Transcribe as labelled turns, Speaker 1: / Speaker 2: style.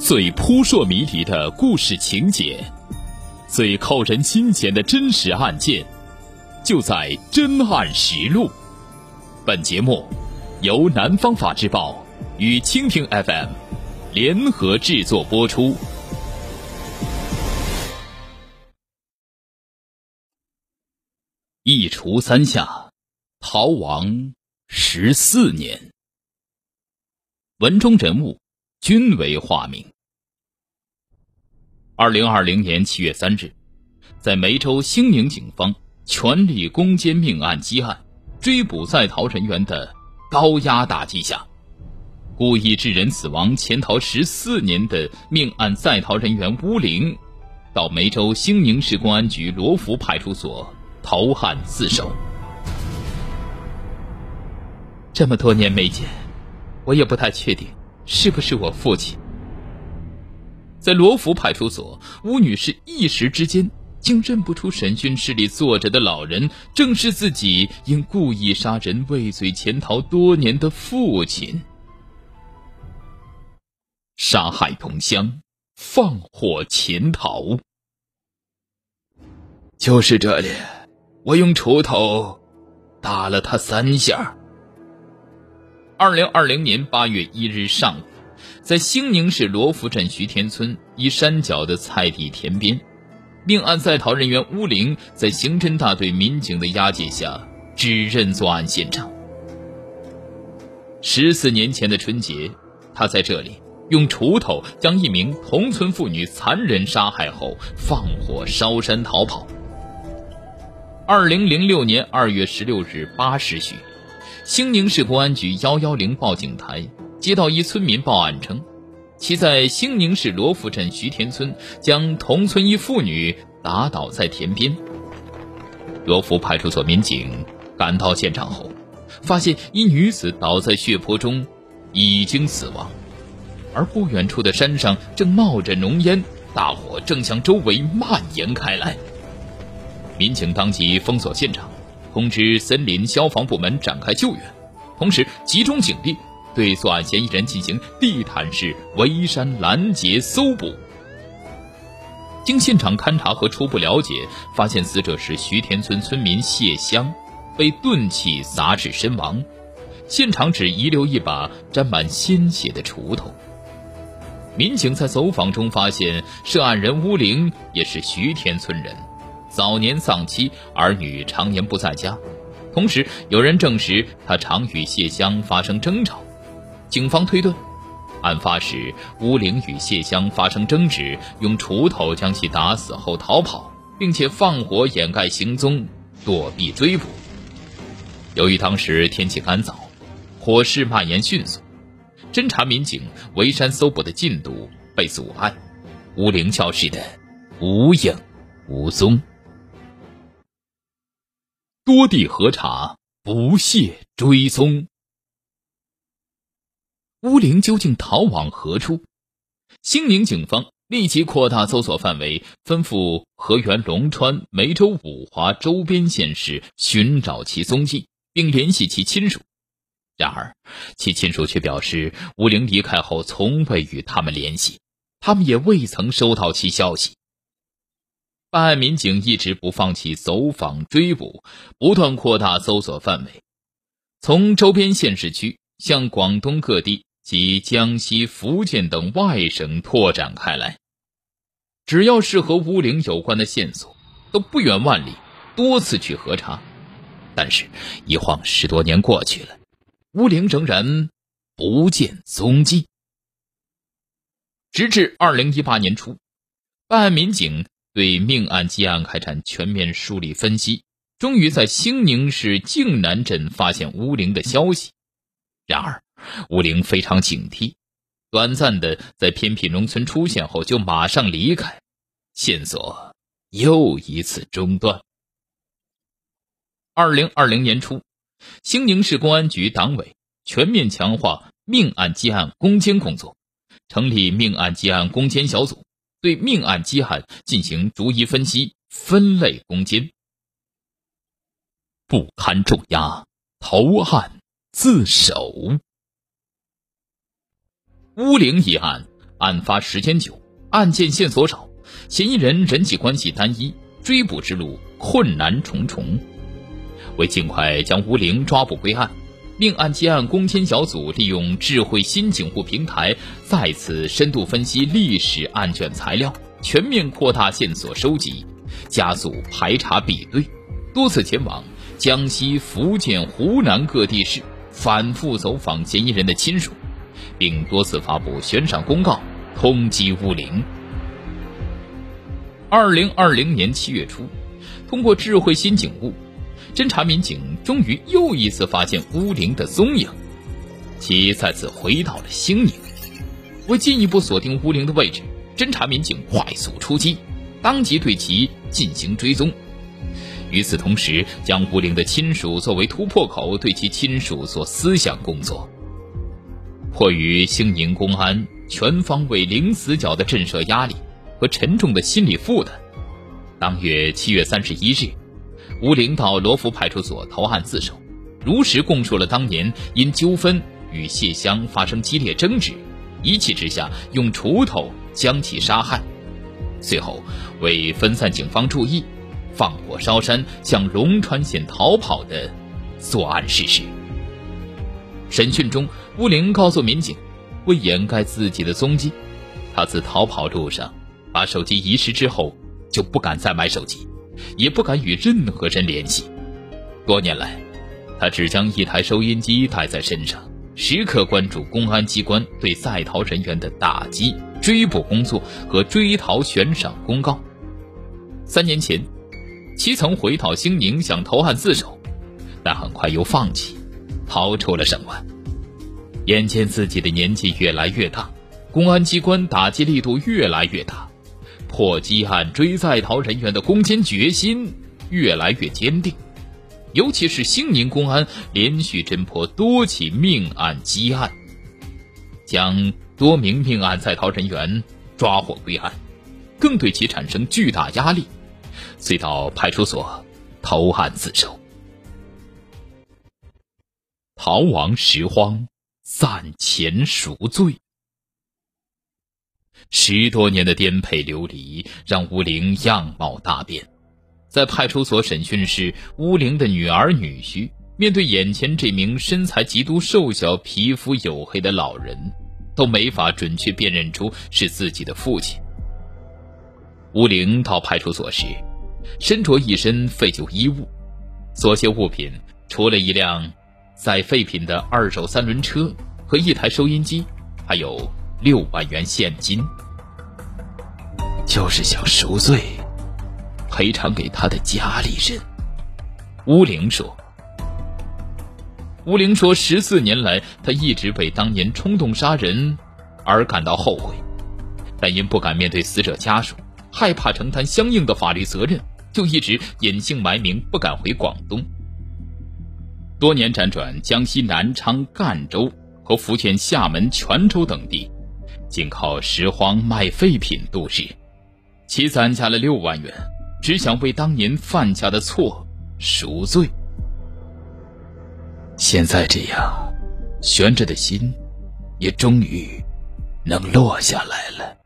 Speaker 1: 最扑朔迷离的故事情节，最扣人心弦的真实案件，就在《真案实录》。本节目由南方法制报与蜻蜓 FM 联合制作播出。一除三下，逃亡十四年。文中人物。均为化名。二零二零年七月三日，在梅州兴宁警方全力攻坚命案积案、追捕在逃人员的高压打击下，故意致人死亡、潜逃十四年的命案在逃人员乌玲，到梅州兴宁市公安局罗浮派出所投案自首。这么多年没见，我也不太确定。是不是我父亲？在罗浮派出所，吴女士一时之间竟认不出审讯室里坐着的老人正是自己因故意杀人畏罪潜逃多年的父亲。杀害同乡，放火潜逃，就是这里。我用锄头打了他三下。二零二零年八月一日上午，在兴宁市罗浮镇徐田村一山脚的菜地田边，命案在逃人员乌灵在刑侦大队民警的押解下，指认作案现场。十四年前的春节，他在这里用锄头将一名同村妇女残忍杀害后，放火烧山逃跑。二零零六年二月十六日八时许。兴宁市公安局幺幺零报警台接到一村民报案称，其在兴宁市罗浮镇徐田村将同村一妇女打倒在田边。罗浮派出所民警赶到现场后，发现一女子倒在血泊中，已经死亡，而不远处的山上正冒着浓烟，大火正向周围蔓延开来。民警当即封锁现场。通知森林消防部门展开救援，同时集中警力对作案嫌疑人进行地毯式围山拦截搜捕。经现场勘查和初步了解，发现死者是徐田村村民谢香，被钝器砸致身亡。现场只遗留一把沾满鲜血的锄头。民警在走访中发现，涉案人乌玲也是徐田村人。早年丧妻，儿女常年不在家，同时有人证实他常与谢香发生争吵。警方推断，案发时乌玲与谢香发生争执，用锄头将其打死后逃跑，并且放火掩盖行踪，躲避追捕。由于当时天气干燥，火势蔓延迅速，侦查民警围山搜捕的进度被阻碍，乌玲消失的无影无踪。多地核查，不懈追踪。乌灵究竟逃往何处？兴宁警方立即扩大搜索范围，吩咐河源、龙川、梅州、五华周边县市寻找其踪迹，并联系其亲属。然而，其亲属却表示，乌灵离开后从未与他们联系，他们也未曾收到其消息。办案民警一直不放弃走访追捕，不断扩大搜索范围，从周边县市区向广东各地及江西、福建等外省拓展开来。只要是和乌灵有关的线索，都不远万里，多次去核查。但是，一晃十多年过去了，乌灵仍然不见踪迹。直至二零一八年初，办案民警。对命案积案开展全面梳理分析，终于在兴宁市靖南镇发现乌灵的消息。然而，乌灵非常警惕，短暂的在偏僻农村出现后就马上离开，线索又一次中断。二零二零年初，兴宁市公安局党委全面强化命案积案攻坚工作，成立命案积案攻坚小组。对命案积案进行逐一分析、分类攻坚，不堪重压，投案自首。乌灵一案案发时间久，案件线索少，嫌疑人人际关系单一，追捕之路困难重重。为尽快将乌灵抓捕归案，命案接案攻坚小组利用智慧新警务平台，再次深度分析历史案卷材料，全面扩大线索收集，加速排查比对，多次前往江西、福建、湖南各地市，反复走访嫌疑人的亲属，并多次发布悬赏公告通缉吴玲。二零二零年七月初，通过智慧新警务。侦查民警终于又一次发现乌灵的踪影，其再次回到了兴宁。为进一步锁定乌灵的位置，侦查民警快速出击，当即对其进行追踪。与此同时，将乌灵的亲属作为突破口，对其亲属做思想工作。迫于兴宁公安全方位零死角的震慑压力和沉重的心理负担，当月七月三十一日。吴玲到罗浮派出所投案自首，如实供述了当年因纠纷与谢香发生激烈争执，一气之下用锄头将其杀害，随后为分散警方注意，放火烧山向龙川县逃跑的作案事实。审讯中，吴玲告诉民警，为掩盖自己的踪迹，他自逃跑路上把手机遗失之后，就不敢再买手机。也不敢与任何人联系。多年来，他只将一台收音机带在身上，时刻关注公安机关对在逃人员的打击、追捕工作和追逃悬赏公告。三年前，其曾回到兴宁想投案自首，但很快又放弃，逃出了省外。眼见自己的年纪越来越大，公安机关打击力度越来越大。破积案、追在逃人员的攻坚决心越来越坚定，尤其是兴宁公安连续侦破多起命案积案，将多名命案在逃人员抓获归案，更对其产生巨大压力，遂到派出所投案自首。逃亡拾荒，散钱赎罪。十多年的颠沛流离让吴玲样貌大变，在派出所审讯时，吴玲的女儿女婿面对眼前这名身材极度瘦小、皮肤黝黑的老人，都没法准确辨认出是自己的父亲。吴玲到派出所时，身着一身废旧衣物，所携物品除了一辆载废品的二手三轮车和一台收音机，还有。六万元现金，就是想赎罪，赔偿给他的家里人。乌灵说：“乌灵说，十四年来，他一直为当年冲动杀人而感到后悔，但因不敢面对死者家属，害怕承担相应的法律责任，就一直隐姓埋名，不敢回广东。多年辗转江西南昌、赣州和福建厦门、泉州等地。”仅靠拾荒卖废品度日，其攒下了六万元，只想为当年犯下的错赎罪。现在这样，悬着的心，也终于能落下来了。